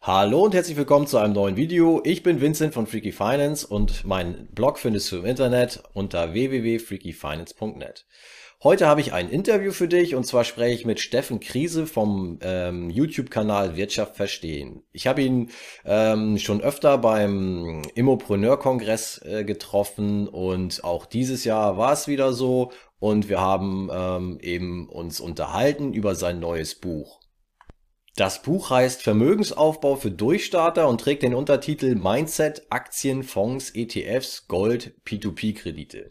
Hallo und herzlich willkommen zu einem neuen Video. Ich bin Vincent von Freaky Finance und meinen Blog findest du im Internet unter www.freakyfinance.net. Heute habe ich ein Interview für dich und zwar spreche ich mit Steffen Krise vom ähm, YouTube-Kanal Wirtschaft verstehen. Ich habe ihn ähm, schon öfter beim Immopreneur-Kongress äh, getroffen und auch dieses Jahr war es wieder so und wir haben ähm, eben uns unterhalten über sein neues Buch. Das Buch heißt Vermögensaufbau für Durchstarter und trägt den Untertitel Mindset, Aktien, Fonds, ETFs, Gold, P2P-Kredite.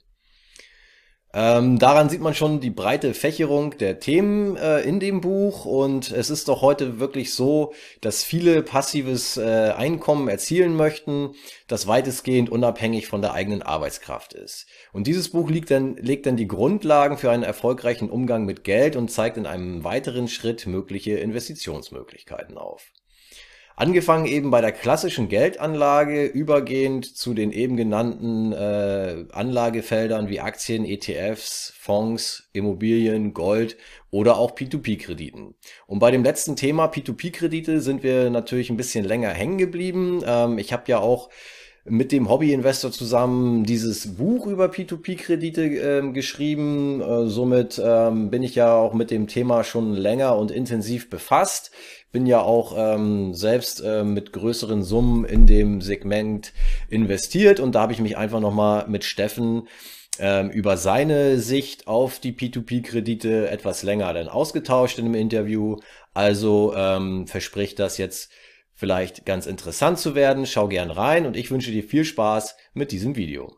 Ähm, daran sieht man schon die breite Fächerung der Themen äh, in dem Buch und es ist doch heute wirklich so, dass viele passives äh, Einkommen erzielen möchten, das weitestgehend unabhängig von der eigenen Arbeitskraft ist. Und dieses Buch dann, legt dann die Grundlagen für einen erfolgreichen Umgang mit Geld und zeigt in einem weiteren Schritt mögliche Investitionsmöglichkeiten auf. Angefangen eben bei der klassischen Geldanlage, übergehend zu den eben genannten äh, Anlagefeldern wie Aktien, ETFs, Fonds, Immobilien, Gold oder auch P2P-Krediten. Und bei dem letzten Thema P2P-Kredite sind wir natürlich ein bisschen länger hängen geblieben. Ähm, ich habe ja auch mit dem Hobbyinvestor zusammen dieses Buch über P2P-Kredite äh, geschrieben. Äh, somit ähm, bin ich ja auch mit dem Thema schon länger und intensiv befasst bin ja auch ähm, selbst äh, mit größeren Summen in dem Segment investiert und da habe ich mich einfach nochmal mit Steffen ähm, über seine Sicht auf die P2P-Kredite etwas länger dann ausgetauscht in einem Interview. Also ähm, verspricht das jetzt vielleicht ganz interessant zu werden. Schau gern rein und ich wünsche dir viel Spaß mit diesem Video.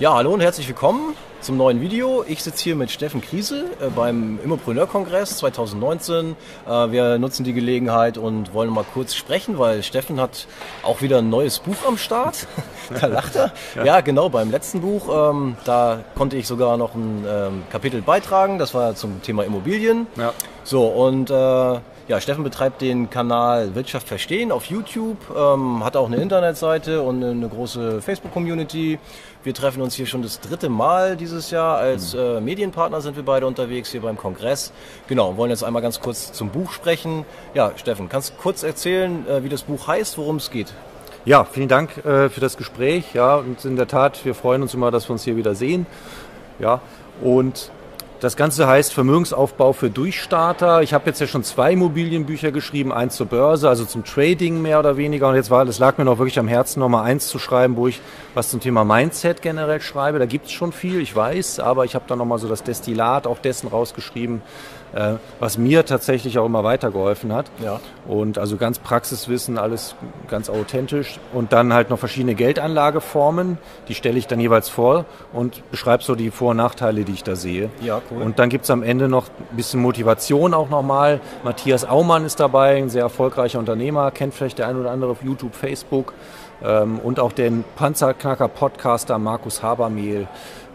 Ja, hallo und herzlich willkommen zum neuen Video. Ich sitze hier mit Steffen Kriese äh, beim Immopreneur-Kongress 2019. Äh, wir nutzen die Gelegenheit und wollen mal kurz sprechen, weil Steffen hat auch wieder ein neues Buch am Start. da lacht er. Ja. ja. genau, beim letzten Buch, ähm, da konnte ich sogar noch ein ähm, Kapitel beitragen. Das war zum Thema Immobilien. Ja. So, und äh, ja, Steffen betreibt den Kanal Wirtschaft verstehen auf YouTube, ähm, hat auch eine Internetseite und eine große Facebook-Community. Wir treffen uns hier schon das dritte Mal dieses Jahr. Als mhm. äh, Medienpartner sind wir beide unterwegs hier beim Kongress. Genau, wollen jetzt einmal ganz kurz zum Buch sprechen. Ja, Steffen, kannst du kurz erzählen, äh, wie das Buch heißt, worum es geht? Ja, vielen Dank äh, für das Gespräch. Ja, und in der Tat, wir freuen uns immer, dass wir uns hier wieder sehen. Ja, und das Ganze heißt Vermögensaufbau für Durchstarter. Ich habe jetzt ja schon zwei Immobilienbücher geschrieben, eins zur Börse, also zum Trading mehr oder weniger. Und jetzt war, das lag mir noch wirklich am Herzen, nochmal eins zu schreiben, wo ich was zum Thema Mindset generell schreibe. Da gibt es schon viel, ich weiß, aber ich habe da nochmal so das Destillat auch dessen rausgeschrieben, äh, was mir tatsächlich auch immer weitergeholfen hat. Ja. Und also ganz Praxiswissen, alles ganz authentisch. Und dann halt noch verschiedene Geldanlageformen, die stelle ich dann jeweils vor und beschreibe so die Vor- und Nachteile, die ich da sehe. Ja, cool. Und dann gibt es am Ende noch ein bisschen Motivation auch nochmal. Matthias Aumann ist dabei, ein sehr erfolgreicher Unternehmer, kennt vielleicht der ein oder andere auf YouTube, Facebook. Ähm, und auch den Panzerknacker-Podcaster Markus Habermehl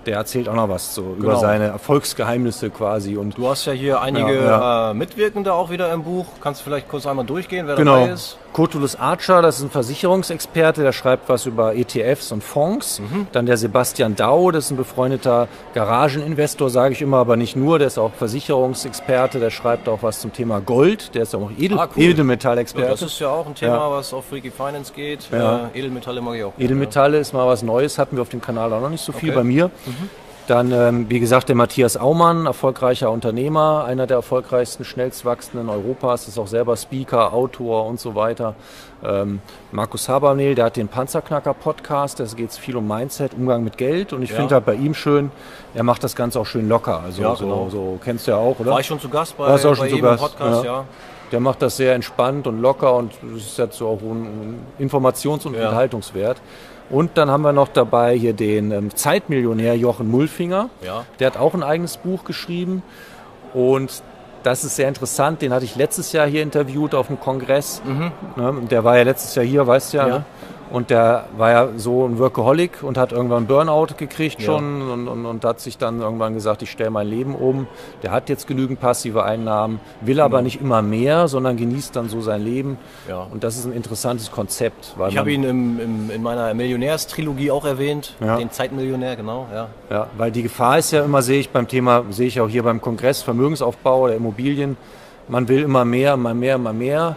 der erzählt auch noch was so genau. über seine Erfolgsgeheimnisse quasi. Und du hast ja hier einige ja, ja. Äh, Mitwirkende auch wieder im Buch. Kannst du vielleicht kurz einmal durchgehen, wer genau. dabei ist? Cotulus Archer, das ist ein Versicherungsexperte, der schreibt was über ETFs und Fonds. Mhm. Dann der Sebastian Dau, das ist ein befreundeter Garageninvestor, sage ich immer, aber nicht nur, der ist auch Versicherungsexperte, der schreibt auch was zum Thema Gold, der ist auch Edel ah, cool. Edelmetallexperte. Ja, das ist ja auch ein Thema, ja. was auf Freaky Finance geht. Ja. Äh, Edelmetalle mag ich auch. Edelmetalle ist mal was Neues, hatten wir auf dem Kanal auch noch nicht so viel okay. bei mir. Mhm. Dann, ähm, wie gesagt, der Matthias Aumann, erfolgreicher Unternehmer, einer der erfolgreichsten, schnellst wachsenden Europas, ist auch selber Speaker, Autor und so weiter. Ähm, Markus Habermehl, der hat den Panzerknacker-Podcast, da geht es viel um Mindset, Umgang mit Geld und ich ja. finde halt bei ihm schön, er macht das Ganze auch schön locker. Also ja, so, genau. so, kennst du ja auch, oder? War ich schon zu Gast bei, Warst auch schon bei zu Gast. Podcast, ja. ja. Der macht das sehr entspannt und locker und es ist jetzt so auch ein Informations- und Unterhaltungswert. Und dann haben wir noch dabei hier den ähm, Zeitmillionär Jochen Mulfinger. Ja. Der hat auch ein eigenes Buch geschrieben. Und das ist sehr interessant. Den hatte ich letztes Jahr hier interviewt auf dem Kongress. Mhm. Ne, der war ja letztes Jahr hier, weißt du ja. ja. Ne? Und der war ja so ein Workaholic und hat irgendwann Burnout gekriegt Ja. schon und, und, und hat sich dann irgendwann gesagt, ich stelle mein Leben um. Der hat jetzt genügend passive Einnahmen, will aber nicht immer mehr, sondern genießt dann so sein Leben. Ja. Und das ist ein interessantes Konzept. Ich habe ihn im, im, in meiner Millionärstrilogie auch erwähnt, Ja. den Zeitmillionär, genau, ja. Ja, weil die Gefahr ist ja immer, sehe ich beim Thema, sehe ich auch hier beim Kongress Vermögensaufbau oder Immobilien, man will immer mehr, immer mehr, immer mehr.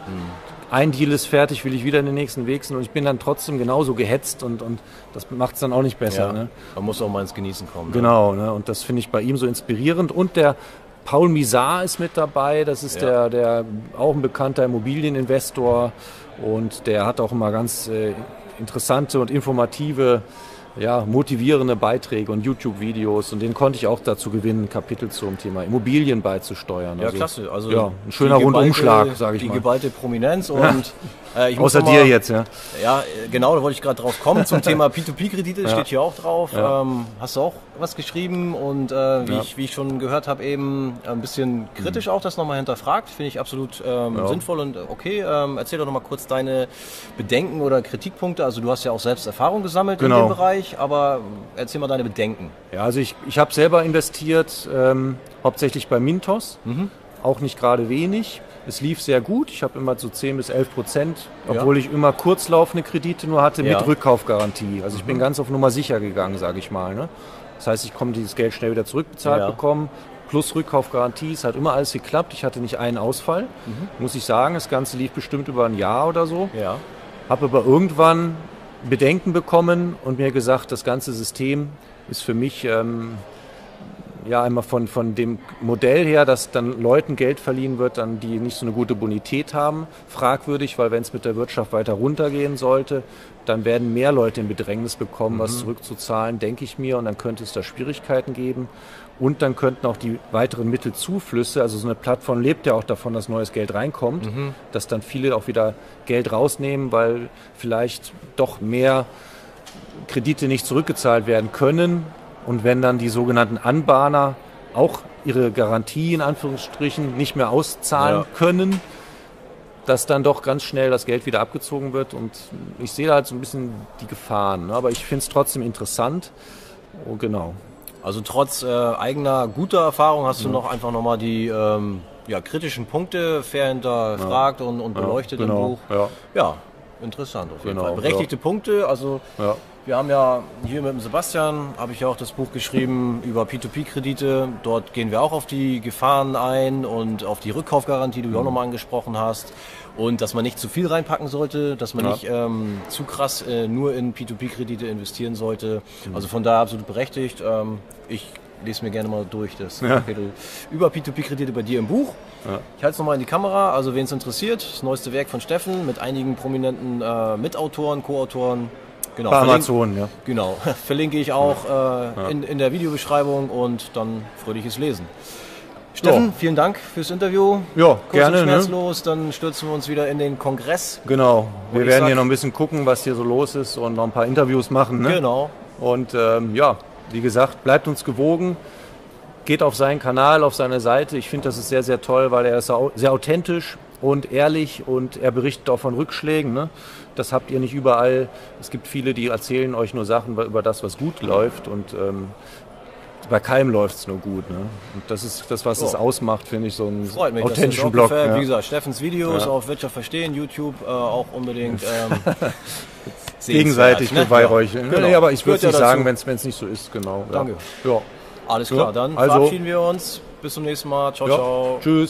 Ein Deal ist fertig, will ich wieder in den nächsten wechseln und ich bin dann trotzdem genauso gehetzt und, und das macht es dann auch nicht besser. ja. Ne? Man muss auch mal ins Genießen kommen. Genau, ne? und das finde ich bei ihm so inspirierend. Und der Paul Misar ist mit dabei, das ist Ja. der, der auch ein bekannter Immobilieninvestor und der hat auch immer ganz äh, interessante und informative, ja, motivierende Beiträge und YouTube-Videos und den konnte ich auch dazu gewinnen, Kapitel zum Thema Immobilien beizusteuern. Ja, Also, klasse. Also ja, ein schöner die Rundumschlag, sage ich Die mal. geballte Prominenz und äh, ich muss Außer dir mal- jetzt, ja. Ja, äh, genau, da wollte ich gerade drauf kommen. Zum Thema P2P-Kredite Ja. steht hier auch drauf. Ja. Ähm, hast du auch was geschrieben und äh, wie, Ja. ich, wie ich schon gehört habe, eben ein bisschen kritisch auch das nochmal hinterfragt. Finde ich absolut ähm, sinnvoll und okay. Ähm, erzähl doch nochmal kurz deine Bedenken oder Kritikpunkte. Also du hast ja auch selbst Erfahrung gesammelt in Genau. dem Bereich, aber erzähl mal deine Bedenken. Ja, also ich, ich habe selber investiert, ähm, hauptsächlich bei Mintos, auch nicht gerade wenig. Es lief sehr gut. Ich habe immer so 10 bis 11 Prozent, obwohl ich immer kurzlaufende Kredite nur hatte Ja. mit Rückkaufgarantie. Also ich bin ganz auf Nummer sicher gegangen, sage ich mal. Ne? Das heißt, ich komme dieses Geld schnell wieder zurückbezahlt Ja. bekommen. Plus Rückkaufgarantie, es hat immer alles geklappt. Ich hatte nicht einen Ausfall, muss ich sagen. Das Ganze lief bestimmt über ein Jahr oder so. Ja. Habe aber irgendwann Bedenken bekommen und mir gesagt, das ganze System ist für mich ähm, ja einmal von, von dem Modell her, dass dann Leuten Geld verliehen wird, dann die nicht so eine gute Bonität haben, fragwürdig, weil wenn es mit der Wirtschaft weiter runtergehen sollte, dann werden mehr Leute in Bedrängnis bekommen, was zurückzuzahlen, denke ich mir, und dann könnte es da Schwierigkeiten geben. Und dann könnten auch die weiteren Mittelzuflüsse, also so eine Plattform lebt ja auch davon, dass neues Geld reinkommt, dass dann viele auch wieder Geld rausnehmen, weil vielleicht doch mehr Kredite nicht zurückgezahlt werden können. Und wenn dann die sogenannten Anbahner auch ihre Garantie in Anführungsstrichen nicht mehr auszahlen Ja. können, dass dann doch ganz schnell das Geld wieder abgezogen wird. Und ich sehe da halt so ein bisschen die Gefahren. ne? Aber ich finde es trotzdem interessant. Oh, genau. Also trotz äh, eigener guter Erfahrung hast du noch einfach nochmal die ähm, ja, kritischen Punkte fair hinterfragt und, und beleuchtet im Buch. Ja, Ja, interessant auf jeden Genau, Fall. Berechtigte Punkte, also ja. Wir haben ja hier mit dem Sebastian, habe ich ja auch das Buch geschrieben über P2P-Kredite. Dort gehen wir auch auf die Gefahren ein und auf die Rückkaufgarantie, die du auch nochmal angesprochen hast. Und dass man nicht zu viel reinpacken sollte, dass man Ja. nicht ähm, zu krass äh, nur in P2P-Kredite investieren sollte. Also von daher absolut berechtigt. Ähm, ich lese mir gerne mal durch das Kapitel über P2P-Kredite bei dir im Buch. Ich halte es nochmal in die Kamera, also wen es interessiert, das neueste Werk von Steffen mit einigen prominenten äh, Mitautoren, Co-Autoren. Genau, Bei Amazon, ja. Genau, verlinke ich auch äh, in, in der Videobeschreibung und dann fröhliches Lesen. Steffen, Ja. vielen Dank fürs Interview. Ja, Kurz gerne, und ne? schmerzlos, dann stürzen wir uns wieder in den Kongress. Genau. Wir werden sag- hier noch ein bisschen gucken, was hier so los ist und noch ein paar Interviews machen. Ne? Genau. Und ähm, ja, wie gesagt, bleibt uns gewogen. Geht auf seinen Kanal, auf seine Seite. Ich finde, das ist sehr, sehr toll, weil er ist sehr authentisch und ehrlich und er berichtet auch von Rückschlägen. Ne? Das habt ihr nicht überall. Es gibt viele, die erzählen euch nur Sachen über das, was gut läuft und ähm, bei keinem läuft es nur gut. Ne? Und das ist das, was es Ja. ausmacht, finde ich, so einen Freut mich, authentischen Blog. gefällt. Wie Ja. gesagt, Steffens Videos Ja. auf Wirtschaft verstehen, YouTube äh, auch unbedingt ähm, Gegenseitig ne? beweihräucheln. Ja, genau. Nee, aber ich würde ja nicht sagen, dazu. wenn es nicht so ist. Genau. Danke. Ja. Alles klar, Ja, dann also- verabschieden wir uns. Bis zum nächsten Mal. Ciao, Ja. ciao. Tschüss.